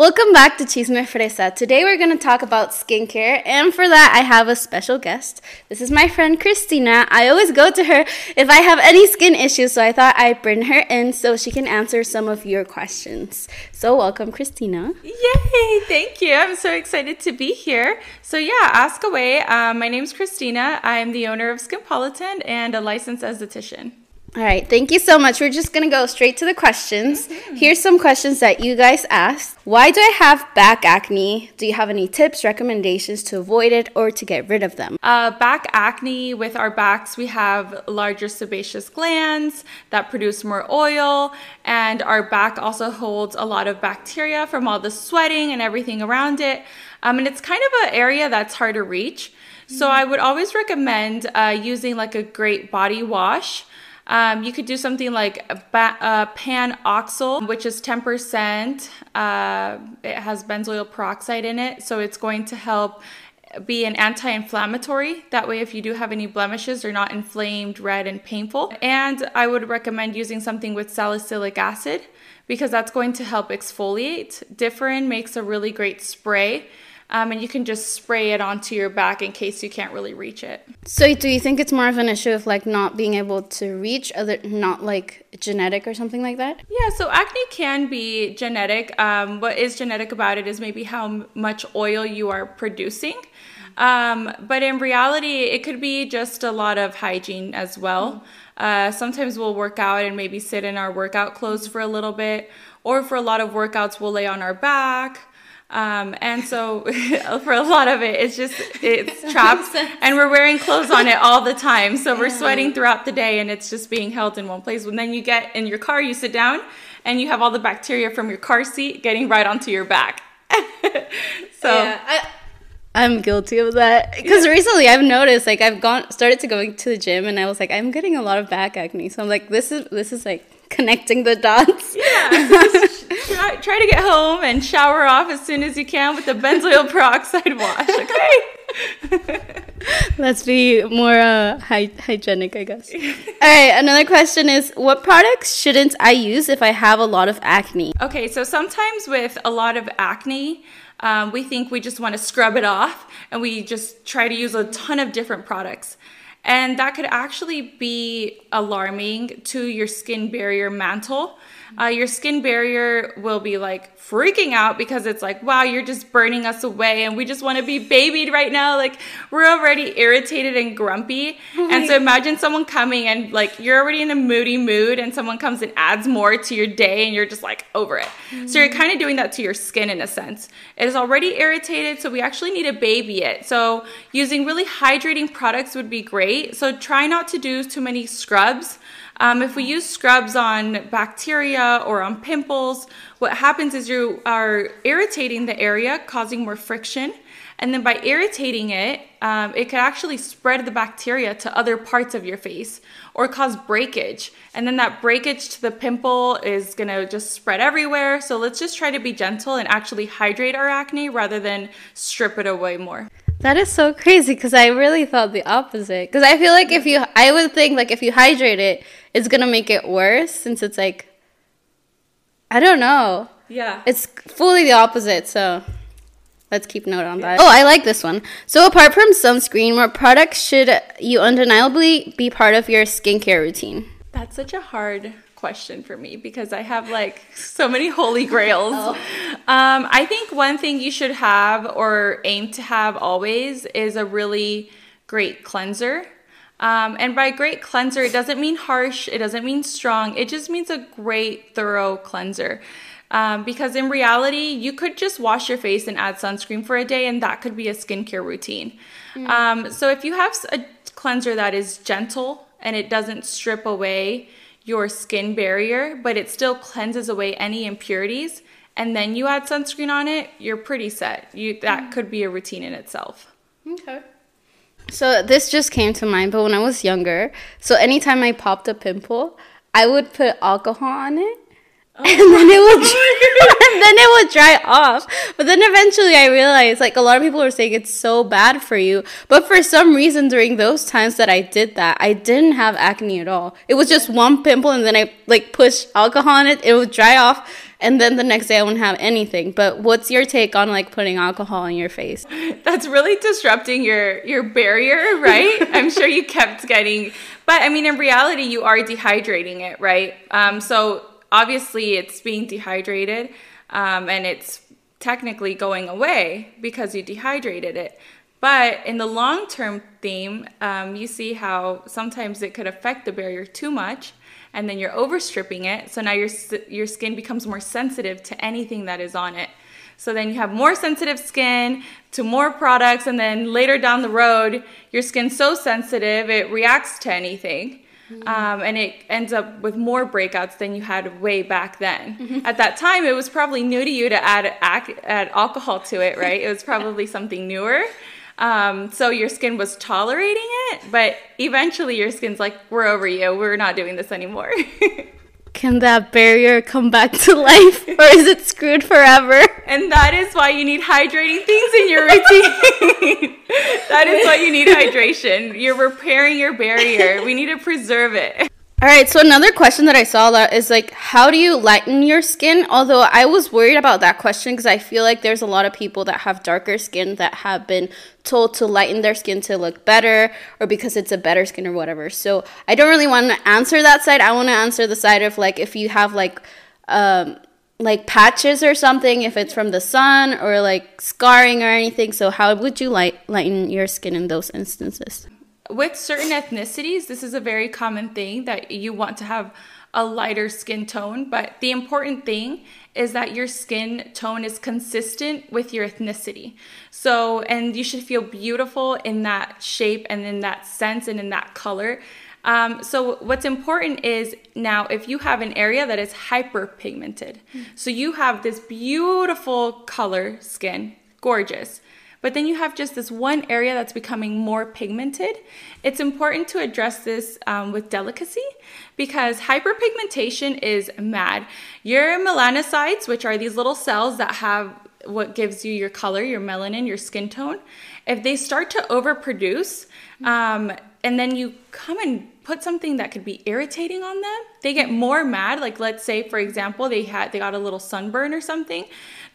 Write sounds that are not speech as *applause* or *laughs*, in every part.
Welcome back to Chisme Fresa. Today we're going to talk about skincare, and for that, I have a special guest. This is my friend Cristina. I always go to her if I have any skin issues, so I thought I'd bring her in so she can answer some of your questions. So, welcome, Cristina. Yay! Thank you. I'm so excited to be here. So, yeah, ask away. Um, my name's Cristina. I'm the owner of Skinpolitan and a licensed esthetician. All right, thank you so much. We're just gonna go straight to the questions. Mm-hmm. Here's some questions that you guys asked. Why do I have back acne? Do you have any tips, recommendations to avoid it or to get rid of them? Uh, back acne, with our backs, we have larger sebaceous glands that produce more oil, and our back also holds a lot of bacteria from all the sweating and everything around it. Um, and it's kind of an area that's hard to reach. So mm-hmm. I would always recommend uh, using like a great body wash. Um, you could do something like ba- uh, PanOxyl, which is 10%. Uh, it has benzoyl peroxide in it, so it's going to help be an anti-inflammatory. That way, if you do have any blemishes, they're not inflamed, red, and painful. And I would recommend using something with salicylic acid because that's going to help exfoliate. Differin makes a really great spray um, and you can just spray it onto your back in case you can't really reach it. So, do you think it's more of an issue of like not being able to reach, other not like genetic or something like that? Yeah, so acne can be genetic. Um, what is genetic about it is maybe how much oil you are producing. Um, but in reality, it could be just a lot of hygiene as well. Uh, sometimes we'll work out and maybe sit in our workout clothes for a little bit, or for a lot of workouts, we'll lay on our back. Um, and so *laughs* for a lot of it, it's just, it's *laughs* trapped and we're wearing clothes on it all the time. So we're sweating throughout the day and it's just being held in one place. When then you get in your car, you sit down and you have all the bacteria from your car seat getting right onto your back. *laughs* so yeah, I, I'm guilty of that because yeah. recently I've noticed like I've gone started to going to the gym and I was like I'm getting a lot of back acne so I'm like this is this is like connecting the dots. Yeah. try, try to get home and shower off as soon as you can with the benzoyl peroxide wash, okay? *laughs* Let's be more uh, hy- hygienic, I guess. All right, another question is what products shouldn't I use if I have a lot of acne? Okay, so sometimes with a lot of acne, um, we think we just want to scrub it off and we just try to use a ton of different products. And that could actually be alarming to your skin barrier mantle uh, your skin barrier will be like freaking out because it's like, wow, you're just burning us away and we just want to be babied right now. Like, we're already irritated and grumpy. and so imagine someone coming and like you're already in a moody mood and someone comes and adds more to your day and you're just like over it. So you're kind of doing that to your skin in a sense. It is already irritated, so we actually need to baby it. So using really hydrating products would be great. So try not to do too many scrubs. Um, if we use scrubs on bacteria or on pimples, what happens is you are irritating the area, causing more friction. And then by irritating it, um, it could actually spread the bacteria to other parts of your face or cause breakage. And then that breakage to the pimple is gonna just spread everywhere. So let's just try to be gentle and actually hydrate our acne rather than strip it away more. That is so crazy because I really thought the opposite. Because I feel like if you, I would think like if you hydrate it, it's gonna make it worse since it's like, I don't know. Yeah. It's fully the opposite. So let's keep note on that. Oh, I like this one. So apart from sunscreen, what products should you undeniably be part of your skincare routine? That's such a hard question for me because I have like so many holy grails. oh. um, I think one thing you should have or aim to have always is a really great cleanser. Um, and by great cleanser, it doesn't mean harsh, it doesn't mean strong, it just means a great, thorough cleanser. Um, because in reality, you could just wash your face and add sunscreen for a day, and that could be a skincare routine. Mm. Um, so if you have a cleanser that is gentle and it doesn't strip away your skin barrier, but it still cleanses away any impurities, and then you add sunscreen on it, you're pretty set. You that mm. could be a routine in itself. Okay. So this just came to mind, but when I was younger, so anytime I popped a pimple, I would put alcohol on it *laughs* and then it would *laughs* and then it would dry off. But then eventually I realized like a lot of people were saying it's so bad for you. But for some reason during those times that I did that, I didn't have acne at all. It was just one pimple and then I like pushed alcohol on it, it would dry off and then the next day I wouldn't have anything. But what's your take on like putting alcohol in your face? *laughs* That's really disrupting your your barrier, right? I'm sure you kept getting, but I mean, in reality, you are dehydrating it, right? Um, so obviously, it's being dehydrated, um, and it's technically going away because you dehydrated it. But in the long term theme, um, you see how sometimes it could affect the barrier too much and then you're overstripping it. So now your your skin becomes more sensitive to anything that is on it. So then you have more sensitive skin to more products, and then later down the road, your skin's so sensitive it reacts to anything. Mm-hmm. Um, and it ends up with more breakouts than you had way back then. Mm-hmm. At that time, it was probably new to you to add, add alcohol to it, right? it was *laughs* probably something newer. Um, so your skin was tolerating it, but eventually your skin's like, we're over you. We're not doing this anymore. *laughs* Can that barrier come back to life or is it screwed forever? And that is why you need hydrating things in your routine. *laughs* that is why you need hydration. You're repairing your barrier. We need to preserve it. All right, so another question that I saw that is like, how do you lighten your skin? Although I was worried about that question because I feel like there's a lot of people that have darker skin that have been told to lighten their skin to look better or because it's a better skin or whatever. So I don't really want to answer that side. I want to answer the side of like if you have like, um, like patches or something, if it's from the sun or like scarring or anything. So how would you light lighten your skin in those instances? With certain ethnicities, this is a very common thing that you want to have a lighter skin tone. But the important thing is that your skin tone is consistent with your ethnicity. So, and you should feel beautiful in that shape and in that sense and in that color. Um, so, what's important is now if you have an area that is hyperpigmented, mm-hmm. so you have this beautiful color skin, gorgeous but then you have just this one area that's becoming more pigmented. It's important to address this um, with delicacy because hyperpigmentation is mad. Your melanocytes, which are these little cells that have what gives you your color, your melanin, your skin tone, if they start to overproduce, um, and then you come and put something that could be irritating on them, they get more mad. Like let's say, for example, they had they got a little sunburn or something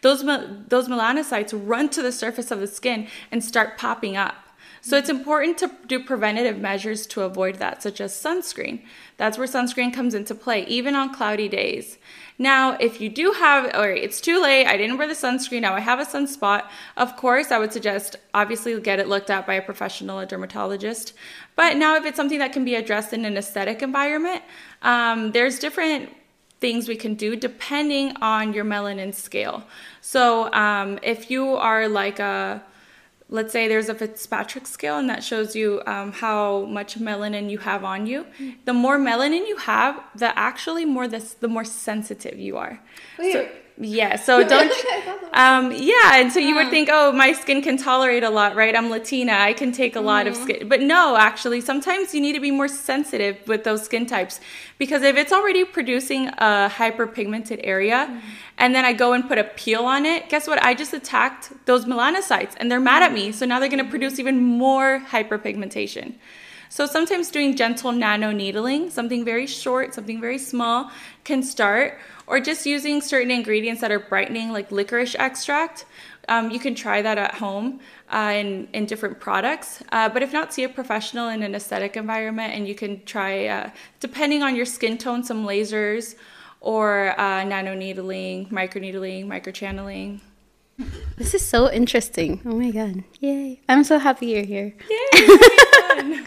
those, those melanocytes run to the surface of the skin and start popping up. So it's important to do preventative measures to avoid that, such as sunscreen. That's where sunscreen comes into play, even on cloudy days. Now, if you do have, or it's too late, I didn't wear the sunscreen, now I have a sunspot, of course, I would suggest obviously get it looked at by a professional, a dermatologist. But now, if it's something that can be addressed in an aesthetic environment, um, there's different things we can do depending on your melanin scale. So um, if you are like a, let's say there's a Fitzpatrick scale and that shows you um, how much melanin you have on you. The more melanin you have, the actually more this, the more sensitive you are. Wait, so, yeah, so *laughs* don't. Um, yeah, and so you would think, oh, my skin can tolerate a lot, right? I'm Latina, I can take a mm-hmm. lot of mm-hmm. skin. But no, actually, sometimes you need to be more sensitive with those skin types because if it's already producing a hyperpigmented area, mm-hmm. and then I go and put a peel on it, guess what? I just attacked those melanocytes, and they're mad at me. So now they're going to produce even more hyperpigmentation. So sometimes doing gentle nano needling, something very short, something very small, can start, or just using certain ingredients that are brightening, like licorice extract. Um, you can try that at home uh, in, in different products. Uh, but if not, see a professional in an aesthetic environment, and you can try, uh, depending on your skin tone, some lasers or uh, nano needling, micro needling, micro channeling. This is so interesting. Oh my god. Yay. I'm so happy you're here. Yay.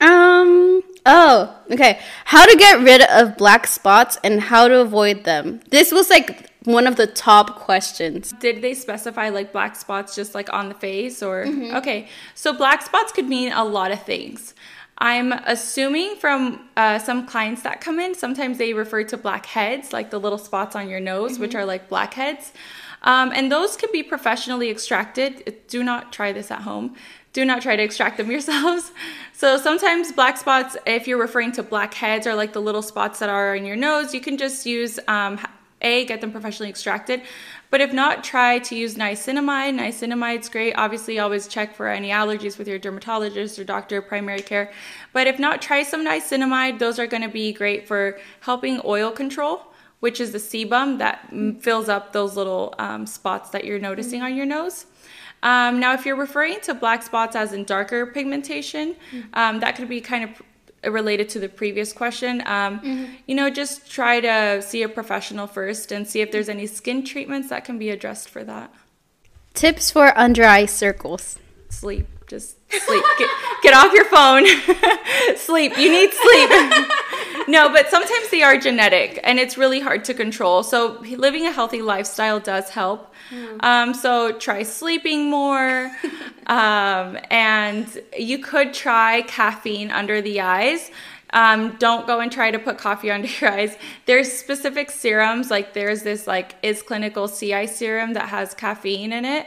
*laughs* um oh, okay. How to get rid of black spots and how to avoid them. This was like one of the top questions. Did they specify like black spots just like on the face or mm-hmm. okay. So black spots could mean a lot of things. I'm assuming from uh, some clients that come in, sometimes they refer to blackheads, like the little spots on your nose, mm-hmm. which are like blackheads. Um, and those can be professionally extracted. Do not try this at home. Do not try to extract them *laughs* yourselves. So sometimes black spots, if you're referring to blackheads or like the little spots that are in your nose, you can just use um, A, get them professionally extracted. But if not, try to use niacinamide. Niacinamide's great. Obviously, always check for any allergies with your dermatologist or doctor of primary care. But if not, try some niacinamide. Those are going to be great for helping oil control, which is the sebum that fills up those little um, spots that you're noticing on your nose. Um, now, if you're referring to black spots as in darker pigmentation, um, that could be kind of related to the previous question. Um, mm-hmm. You know, just try to see a professional first and see if there's any skin treatments that can be addressed for that. Tips for under eye circles sleep. Just sleep. get, get off your phone. *laughs* sleep. You need sleep. *laughs* no, but sometimes they are genetic and it's really hard to control. So living a healthy lifestyle does help. Mm. Um, so try sleeping more. *laughs* um, and you could try caffeine under the eyes. Um, don't go and try to put coffee *laughs* under your eyes. There's specific serums, like there's this like iS Clinical CI serum that has caffeine in it,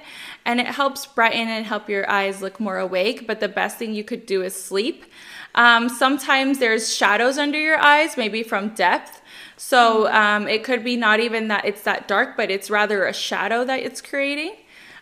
and it helps brighten and help your eyes look more awake. But the best thing you could do is sleep. Um, sometimes there's shadows under your eyes, maybe from depth. So um, it could be not even that it's that dark, but it's rather a shadow that it's creating.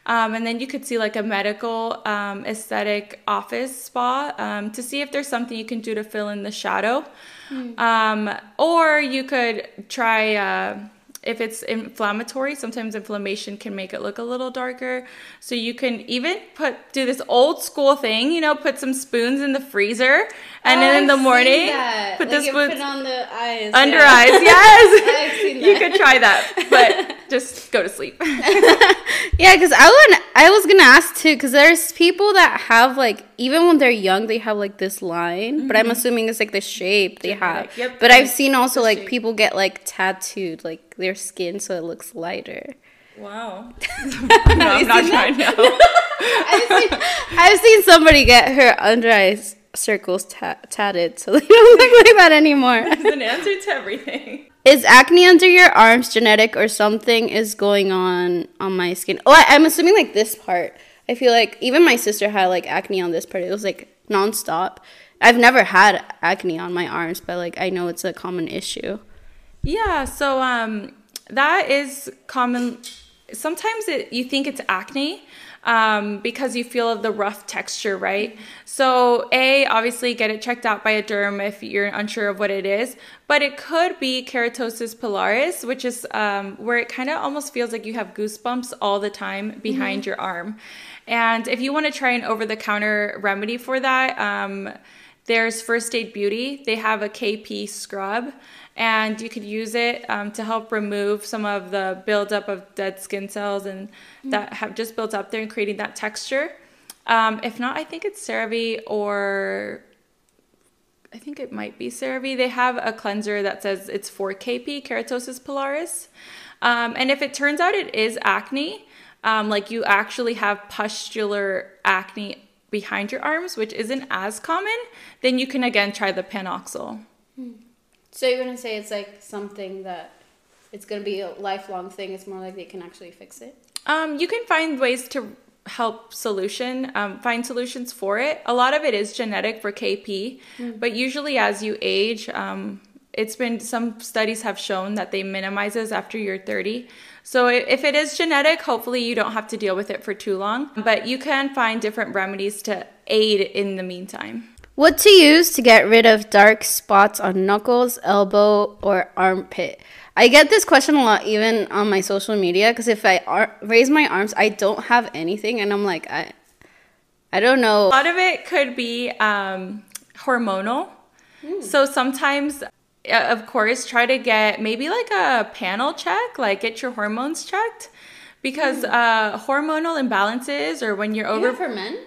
Um, and then you could see like a medical um, aesthetic office spa um, to see if there's something you can do to fill in the shadow. Mm. or you could try. Uh, if it's inflammatory, sometimes inflammation can make it look a little darker. So you can even put do this old school thing, you know, put some spoons in the freezer, and oh, then in the morning put like the spoons put on the eyes, under yeah. eyes. *laughs* Yes, *laughs* you could try that, but *laughs* just go to sleep. yeah, because I would I was gonna ask too, because there's people that have like even when they're young, they have like this line, mm-hmm. but I'm mm-hmm. assuming it's like the shape they have. Yep. But I've seen also like shape. people get like tattooed like their skin so it looks lighter. Wow. *laughs* no, I'm not trying now. *laughs* I've, seen, I've seen somebody get her under eyes circles ta- tatted so *laughs* they don't look like that anymore. There's an answer to everything. Is acne under your arms genetic or something is going on on my skin? Oh, I, am assuming like this part. I feel like even my sister had like acne on this part. It was like nonstop. I've never had acne on my arms, but like I know it's a common issue. Yeah, so um that is common sometimes it, you think it's acne um, because you feel the rough texture, right? So, A, obviously get it checked out by a derm if you're unsure of what it is, but it could be keratosis pilaris, which is um, where it kind of almost feels like you have goosebumps all the time behind mm-hmm. your arm. And if you want to try an over the counter remedy for that, um, there's First Aid Beauty. They have a KP scrub and you could use it um, to help remove some of the buildup of dead skin cells and mm-hmm. that have just built up there and creating that texture. Um, if not, I think it's CeraVe or I think it might be CeraVe. They have a cleanser that says it's for KP, keratosis pilaris. Um, and if it turns out it is acne, um, like you actually have pustular acne behind your arms, which isn't as common, then you can again try the PanOxyl. Mm. So you're gonna say it's like something that it's gonna be a lifelong thing. It's more like they can actually fix it. Um, you can find ways to help solution um, find solutions for it a lot of it is genetic for kp mm. but usually as you age um, it's been some studies have shown that they minimizes after you're 30 so if it is genetic hopefully you don't have to deal with it for too long but you can find different remedies to aid in the meantime what to use to get rid of dark spots on knuckles, elbow, or armpit? I get this question a lot, even on my social media, because if I ar- raise my arms, I don't have anything, and I'm like, I, I don't know. A lot of it could be um, hormonal. Mm. So sometimes, of course, try to get maybe like a panel check, like get your hormones checked, because mm. uh, hormonal imbalances or when you're over. for men.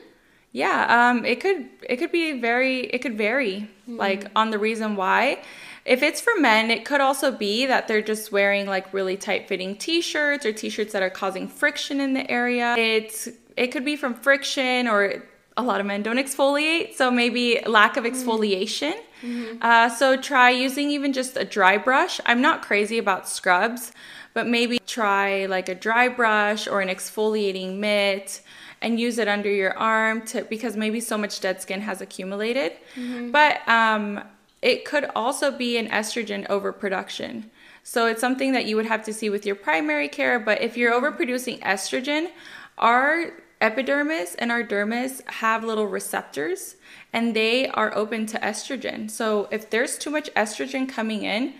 Yeah, um, it could it could be very it could vary mm-hmm. like on the reason why. If it's for men, it could also be that they're just wearing like really tight fitting t-shirts or t-shirts that are causing friction in the area. It's it could be from friction or a lot of men don't exfoliate, so maybe lack of mm-hmm. exfoliation. Mm-hmm. Uh, so try using even just a dry brush. I'm not crazy about scrubs, but maybe try like a dry brush or an exfoliating mitt and use it under your arm to because maybe so much dead skin has accumulated. Mm-hmm. But um, it could also be an estrogen overproduction. So it's something that you would have to see with your primary care. But if you're overproducing estrogen, our epidermis and our dermis have little receptors and they are open to estrogen. So if there's too much estrogen coming in,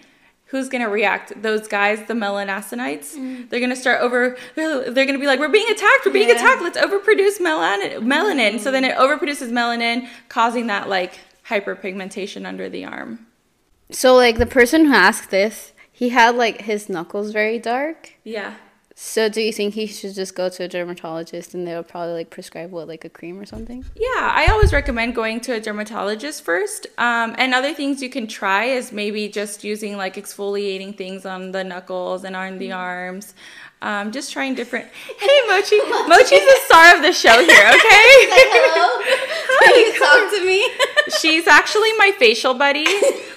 who's going to react? Those guys, the melanocytes. Mm. They're going to start over, they're, they're going to be like, we're being attacked, we're being yeah. attacked, let's overproduce melanin. melanin. Mm. So then it overproduces melanin, causing that like hyperpigmentation under the arm. So, like, the person who asked this, he had like his knuckles very dark. Yeah. So do you think he should just go to a dermatologist and they'll probably like prescribe what like a cream or something? Yeah, I always recommend going to a dermatologist first. Um, and other things you can try is maybe just using like exfoliating things on the knuckles and on the mm-hmm. arms. Um, just trying different. *laughs* Hey, Mochi. Mochi's the star of the show here. Okay. *laughs* like, hello. *laughs* Can you talk to me? She's actually my facial buddy.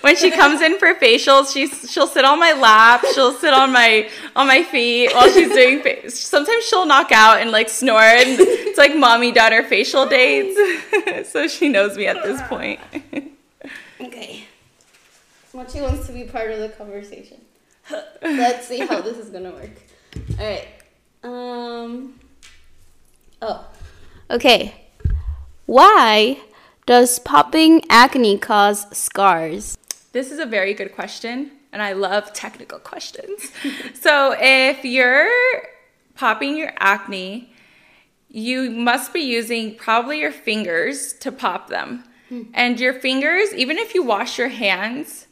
When she comes in for facials, she's she'll sit on my lap. She'll sit on my on my feet while she's doing. Fa- Sometimes she'll knock out and like snore. And it's like mommy daughter facial dates. *laughs* so she knows me at this point. okay. Mochi wants to be part of the conversation. *laughs* Let's see how this is gonna work. All right. Um. Oh. Okay. Why does popping acne cause scars? This is a very good question, and I love technical questions. *laughs* so, if you're popping your acne, you must be using probably your fingers to pop them. Hmm. And your fingers, even if you wash your hands,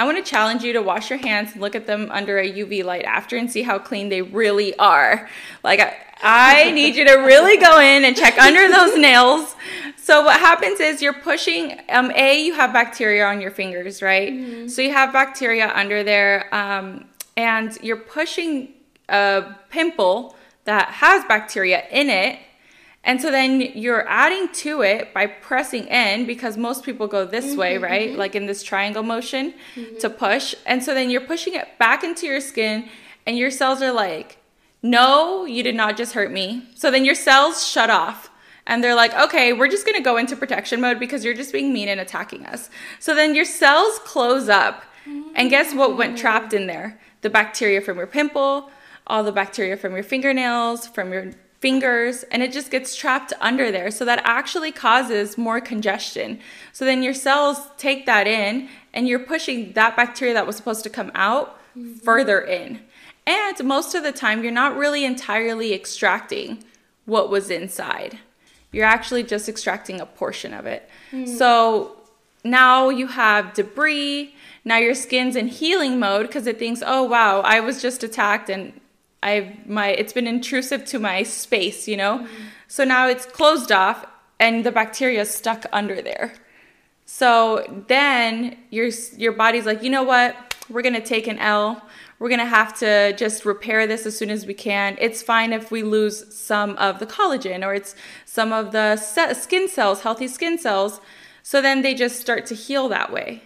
I want to challenge you to wash your hands and look at them under a UV light after and see how clean they really are. Like, I, I need you to really go in and check under those nails. So, what happens is you're pushing, um, A, you have bacteria on your fingers, right? Mm-hmm. So, you have bacteria under there, um, and you're pushing a pimple that has bacteria in it and so then you're adding to it by pressing in because most people go this mm-hmm, way, right? Mm-hmm. Like in this triangle motion mm-hmm. to push. And so then you're pushing it back into your skin and your cells are like, no, you did not just hurt me. So then your cells shut off. And they're like, okay, we're just gonna go into protection mode because you're just being mean and attacking us. So then your cells close up. And guess what went trapped in there? The bacteria from your pimple, all the bacteria from your fingernails, from your fingers and it just gets trapped under there. So that actually causes more congestion. So then your cells take that in and you're pushing that bacteria that was supposed to come out mm-hmm. further in. And most of the time, you're not really entirely extracting what was inside. You're actually just extracting a portion of it. Mm-hmm. So now you have debris. Now your skin's in healing mode because it thinks, oh, wow, I was just attacked and I've my it's been intrusive to my space, you know. Mm-hmm. So now it's closed off and the bacteria is stuck under there. So then your your body's like, "You know what? We're going to take an L. We're going to have to just repair this as soon as we can. It's fine if we lose some of the collagen or it's some of the skin cells, healthy skin cells." So then they just start to heal that way.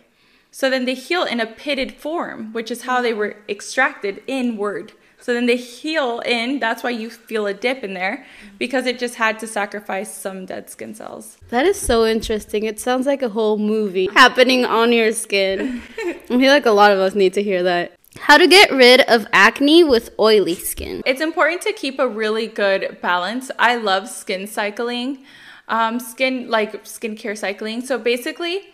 So then they heal in a pitted form, which is how they were extracted inward. So then they heal in. That's why you feel a dip in there because it just had to sacrifice some dead skin cells. That is so interesting. It sounds like a whole movie happening on your skin. *laughs* I feel like a lot of us need to hear that. How to get rid of acne with oily skin. It's important to keep a really good balance. I love skin cycling, um, skin like skincare cycling. So basically,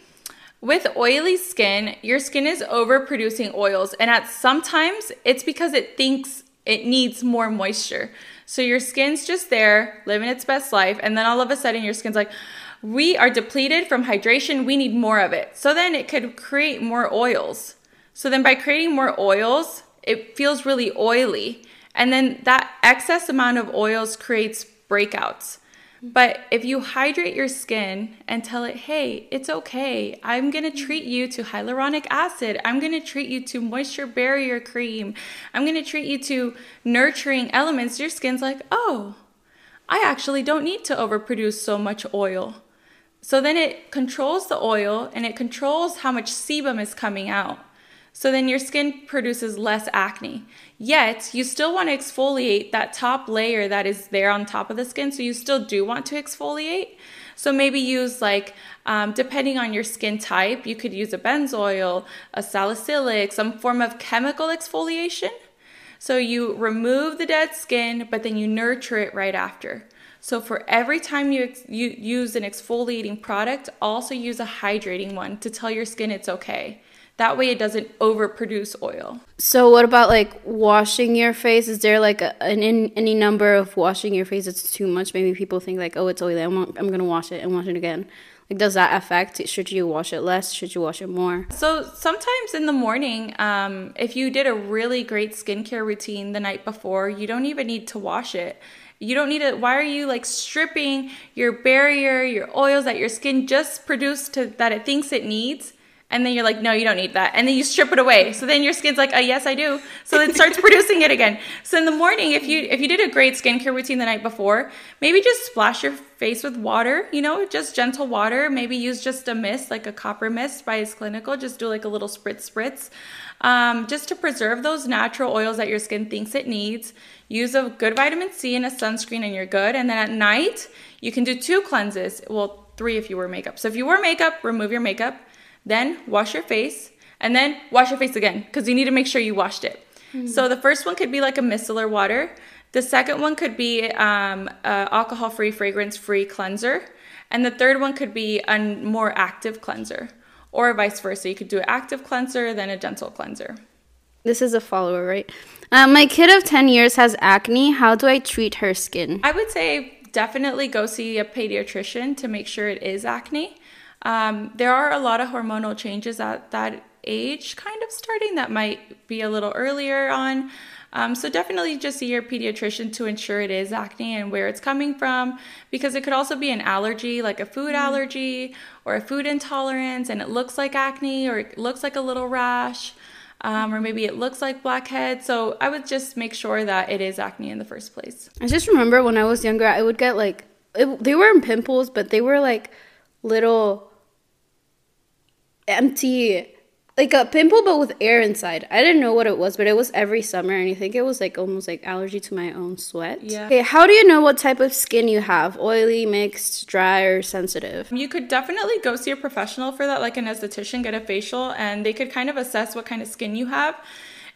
with oily skin, your skin is overproducing oils, and at sometimes it's because it thinks it needs more moisture. So your skin's just there, living its best life, and then all of a sudden your skin's like, we are depleted from hydration, we need more of it. So then it could create more oils. So then by creating more oils, it feels really oily. And then that excess amount of oils creates breakouts. But if you hydrate your skin and tell it, hey, it's okay. I'm going to mm-hmm. treat you to hyaluronic acid. I'm going to treat you to moisture barrier cream. I'm going to treat you to nurturing elements. Your skin's like, oh, I actually don't need to overproduce so much oil. So then it controls the oil and it controls how much sebum is coming out. So then your skin produces less acne. Yet, you still want to exfoliate that top layer that is there on top of the skin. So you still do want to exfoliate. So maybe use like, um, depending on your skin type, you could use a benzoyl, a salicylic, some form of chemical exfoliation. So you remove the dead skin, but then you nurture it right after. So for every time you, you use an exfoliating product, also use a hydrating one to tell your skin it's okay. That way it doesn't overproduce oil. So what about like washing your face? Is there like a, an in, any number of washing your face that's too much? Maybe people think like, oh, it's oily. I'm, I'm gonna wash it and wash it again. Like, does that affect? Should you wash it less? Should you wash it more? So sometimes in the morning, um, if you did a really great skincare routine the night before, you don't even need to wash it. You don't need to. Why are you like stripping your barrier, your oils that your skin just produced to that it thinks it needs? And then you're like, no, you don't need that. And then you strip it away. So then your skin's like, uh, yes, I do. So it starts *laughs* producing it again. So in the morning, if you if you did a great skincare routine the night before, maybe just splash your face with water, you know, just gentle water. Maybe use just a mist, like a copper mist by iS Clinical. Just do like a little spritz spritz. Um, just to preserve those natural oils that your skin thinks it needs. Use a good vitamin C and a sunscreen and you're good. And then at night, you can do two cleanses. Well, three if you wear makeup. So if you wear makeup, remove your makeup then wash your face, and then wash your face again because you need to make sure you washed it. Mm-hmm. So the first one could be like a micellar water. The second one could be um, alcohol-free, fragrance-free cleanser, and the third one could be a more active cleanser, or vice versa. You could do an active cleanser, then a gentle cleanser. This is a follower, right? Uh, my kid of 10 years has acne. How do I treat her skin? I would say definitely go see a pediatrician to make sure it is acne. Um, there are a lot of hormonal changes at that age, kind of starting that might be a little earlier on. Um, so definitely just see your pediatrician to ensure it is acne and where it's coming from, because it could also be an allergy, like a food mm-hmm. allergy or a food intolerance, and it looks like acne or it looks like a little rash. Um, or maybe it looks like blackhead. So I would just make sure that it is acne in the first place. I just remember when I was younger, I would get like, it, they weren't pimples, but they were like little empty like a pimple but with air inside. I didn't know what it was, but it was every summer and I think it was like almost like allergy to my own sweat. Yeah. Okay, how do you know what type of skin you have? Oily, mixed, dry, or sensitive? You could definitely go see a professional for that, like an esthetician, get a facial, and they could kind of assess what kind of skin you have.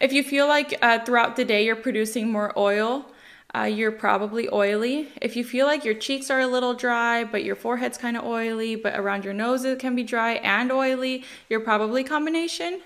If you feel like uh, throughout the day you're producing more oil, uh, you're probably oily. If you feel like your cheeks are a little dry, but your forehead's kind of oily, but around your nose it can be dry and oily, you're probably combination.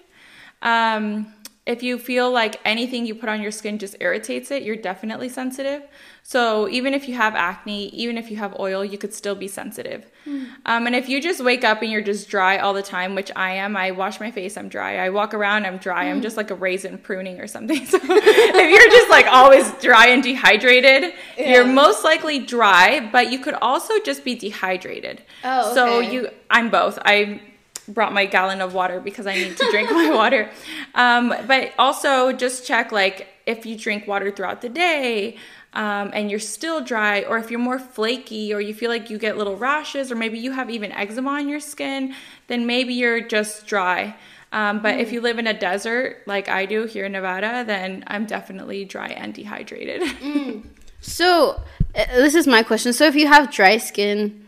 Um, if you feel like anything you put on your skin just irritates it, you're definitely sensitive. So even if you have acne, even if you have oil, you could still be sensitive. Mm. Um, and if you just wake up and you're just dry all the time, which I am, I wash my face, I'm dry. I walk around, I'm dry. Mm. I'm hmm. just like a raisin pruning or something. *laughs* So if you're just like always dry and dehydrated, yeah. you're most likely dry, but you could also just be dehydrated. Oh, okay. So you, I'm both. I brought my gallon of water because I need to drink my *laughs* water. Um, but also just check like if you drink water throughout the day um, and you're still dry, or if you're more flaky, or you feel like you get little rashes, or maybe you have even eczema on your skin, then maybe you're just dry. Um, but mm. if you live in a desert like I do here in Nevada, then I'm definitely dry and dehydrated. *laughs* mm. So, uh, this is my question. So, if you have dry skin,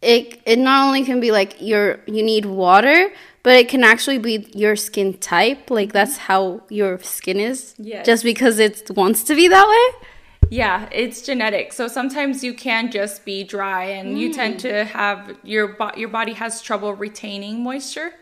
it it not only can be like your you need water, but it can actually be your skin type. Like that's how your skin is. Yes. Just because it wants to be that way. Yeah, it's genetic. So sometimes you can just be dry, and mm. you tend mm. to have your bo- your body has trouble retaining moisture.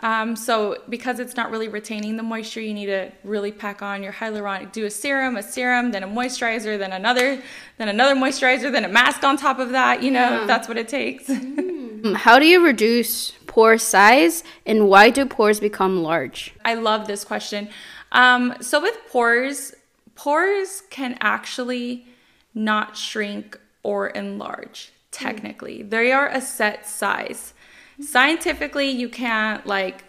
Um, so because it's not really retaining the moisture, you need to really pack on your hyaluronic. Do a serum, a serum, then a moisturizer, then another, then another moisturizer, then a mask on top of that. You know, yeah. that's what it takes. mm. How do you reduce pore size, and why do pores become large? I love this question. Um, so with pores, pores can actually not shrink or enlarge. Technically, mm. they are a set size. Scientifically, you can't like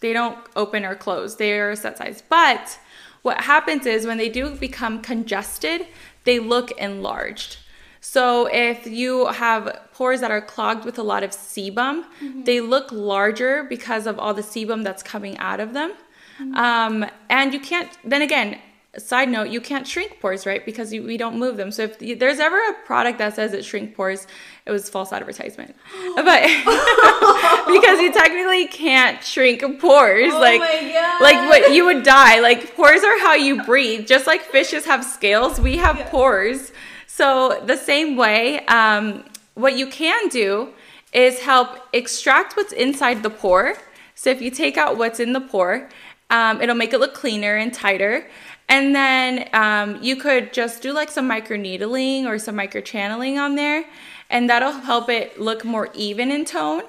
they don't open or close. They are a set size. But what happens is when they do become congested, they look enlarged. So if you have pores that are clogged with a lot of sebum, mm-hmm. they look larger because of all the sebum that's coming out of them. Mm-hmm. Um, and you can't, then again, side note, you can't shrink pores, right? Because you, we don't move them. So if you, there's ever a product that says it shrink pores, it was false advertisement. *gasps* but *laughs* because you technically can't shrink pores, Oh like like what you would die. Like pores are how you breathe. Just like fishes have scales, we have pores. So the same way, um, what you can do is help extract what's inside the pore. So if you take out what's in the pore, um, it'll make it look cleaner and tighter. And then um, you could just do like some micro needling or some micro channeling on there, and that'll help it look more even in tone.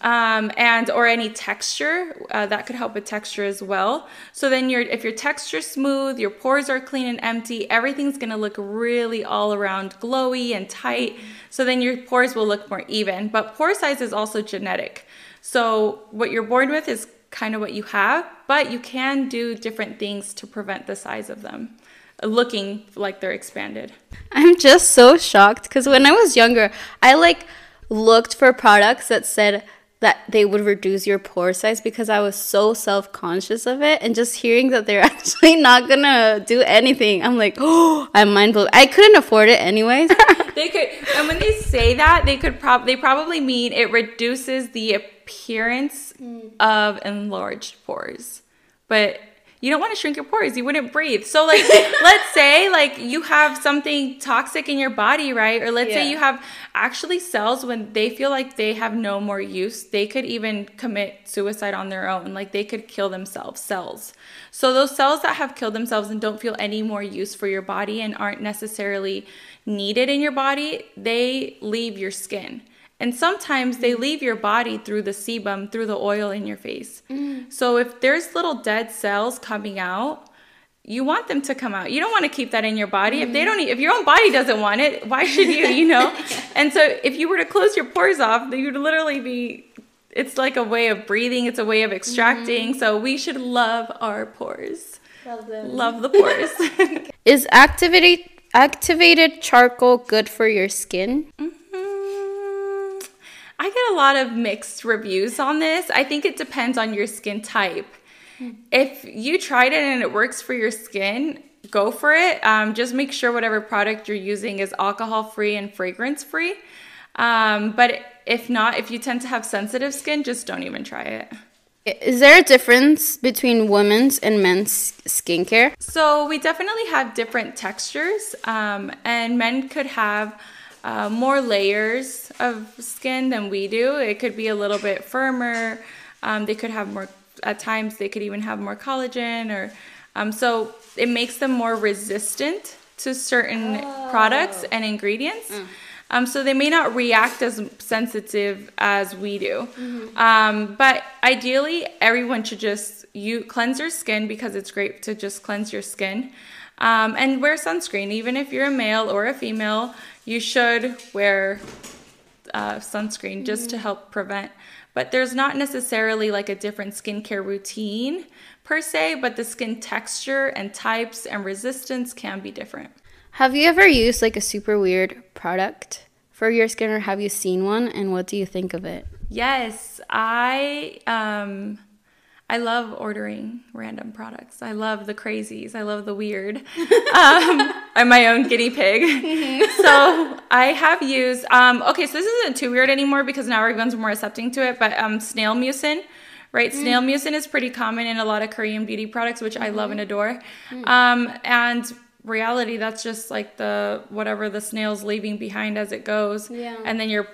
Um, and or any texture uh, that could help with texture as well. So then your if your texture's smooth, your pores are clean and empty, everything's gonna look really all around glowy and tight. So then your pores will look more even. But pore size is also genetic. So what you're born with is kind of what you have, but you can do different things to prevent the size of them looking like they're expanded. I'm just so shocked because when I was younger, I like looked for products that said that they would reduce your pore size because I was so self conscious of it. And just hearing that they're *laughs* actually not gonna do anything, I'm like, oh, *gasps* I'm mind blown. I couldn't afford it anyways. *laughs* they could and when they say that they could prob they probably mean it reduces the appearance mm. of enlarged pores. But you don't want to shrink your pores you wouldn't breathe. So like *laughs* let's say like you have something toxic in your body right? Or let's say you have actually cells when they feel like they have no more use they could even commit suicide on their own. Like they could kill themselves cells. So those cells that have killed themselves and don't feel any more use for your body and aren't necessarily needed in your body they leave your skin and sometimes they mm. leave your body through the sebum through the oil in your face mm. so if there's little dead cells coming out you want them to come out. You don't want to keep that in your body. If they mm. don't, e- if your own body doesn't want it, why should you? You know. *laughs* and so, if you were to close your pores off, then you'd literally be. It's like a way of breathing. It's a way of extracting. Mm-hmm. So we should love our pores. Love the *laughs* pores. *laughs* Is activated activated charcoal good for your skin? Mm, I get a lot of mixed reviews on this. I think it depends on your skin type. If you tried it and it works for your skin, go for it. Um, just make sure whatever product you're using is alcohol free and fragrance free. Um, but if not, if you tend to have sensitive skin, just don't even try it. Is there a difference between women's and men's skincare? So we definitely have different textures, um, and men could have uh, more layers of skin than we do. It could be a little bit firmer. Um, they could have more. At times, they could even have more collagen, or um, so it makes them more resistant to certain products and ingredients. Um, so they may not react as sensitive as we do. Um, but ideally, everyone should just you cleanse your skin because it's great to just cleanse your skin. Um, and wear sunscreen. Even if you're a male or a female, you should wear uh, sunscreen just to help prevent. But there's not necessarily like a different skincare routine per se, but the skin texture and types and resistance can be different. Have you ever used like a super weird product for your skin or have you seen one and what do you think of it? Yes, I um I love ordering random products. I love the crazies. I love the weird. *laughs* um, I'm my own guinea pig. *laughs* so I have used. Um, okay, so this isn't too weird anymore because now everyone's more accepting to it. But um, snail mucin, right? Snail mucin is pretty common in a lot of Korean beauty products, which I love and adore. Um, and reality, that's just like the whatever the snail's leaving behind as it goes. Yeah. And then you're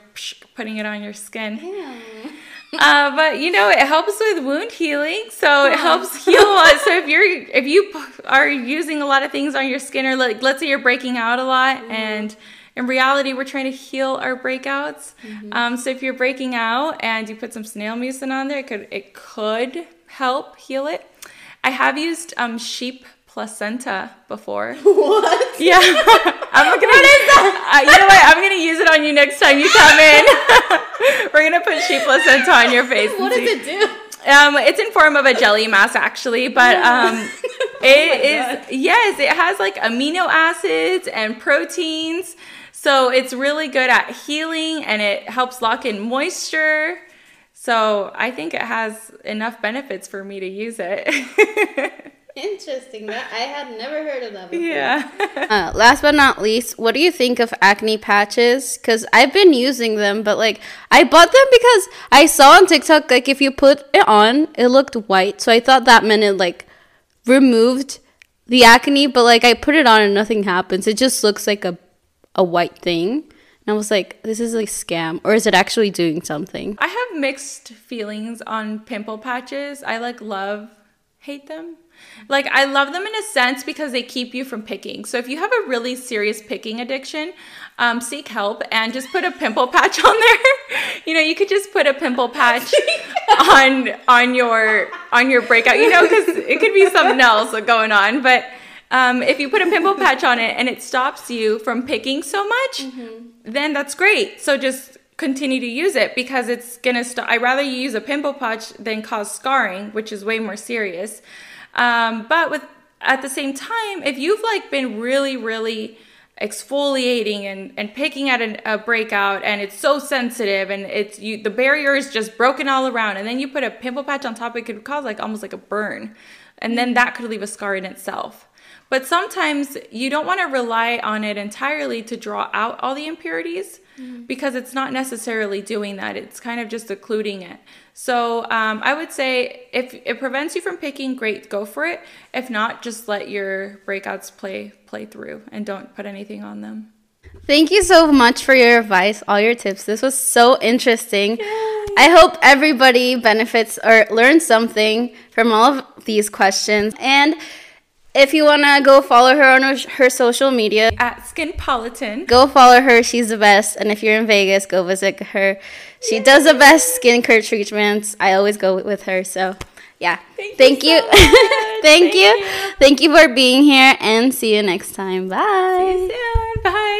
putting it on your skin. *laughs* Uh, but you know, it helps with wound healing, so it helps heal. a lot. So if you're if you are using a lot of things on your skin, or like let's say you're breaking out a lot, and in reality we're trying to heal our breakouts. Um, so if you're breaking out and you put some snail mucin on there, it could it could help heal it. I have used um, sheep placenta before. *laughs* What? Yeah, *laughs* I'm gonna. What is that? Uh, you know what? I'm gonna use it on you next time you come in. *laughs* We're gonna put sheep placenta on your face. What does see. it do? Um, it's in form of a jelly mass actually, but um, it is yes, it has like amino acids and proteins, so it's really good at healing and it helps lock in moisture. So I think it has enough benefits for me to use it. *laughs* Interesting. That I had never heard of that before. Yeah. *laughs* Uh, last but not least, what do you think of acne patches? Because I've been using them, but like I bought them because I saw on TikTok like if you put it on, it looked white. So I thought that meant it like removed the acne, but like I put it on and nothing happens. It just looks like a a white thing. And I was like, this is like scam, or is it actually doing something? I have mixed feelings on pimple patches. I like love, hate them. Like I love them in a sense because they keep you from picking. So if you have a really serious picking addiction, um, seek help and just put a pimple patch on there. *laughs* you know, you could just put a pimple patch *laughs* on on your on your breakout. You know, because it could be something else going on, but. Um, if you put a pimple patch on it and it stops you from picking so much, mm-hmm. then that's great. So just continue to use it because it's gonna stop. I rather you use a pimple patch than cause scarring, which is way more serious. Um, but with at the same time, if you've like been really, really exfoliating and, and picking at an, a breakout and it's so sensitive and it's you the barrier is just broken all around and then you put a pimple patch on top it could cause like almost like a burn. And then that could leave a scar in itself. But sometimes you don't want to rely on it entirely to draw out all the impurities mm-hmm. because it's not necessarily doing that. It's kind of just occluding it so um, I would say if it prevents you from picking, great, go for it. If not, just let your breakouts play play through and don't put anything on them. Thank you so much for your advice, all your tips. This was so interesting. Yay. I hope everybody benefits or learns something from all of these questions. And if you want to go follow her on her social media at Skinpolitan, go follow her. She's the best. And if you're in Vegas, go visit her. She does the best skincare treatments. I always go with her. So, yeah. Thank, Thank you. you. *laughs* Thank, Thank you. you. Thank you for being here and see you next time. Bye. Bye.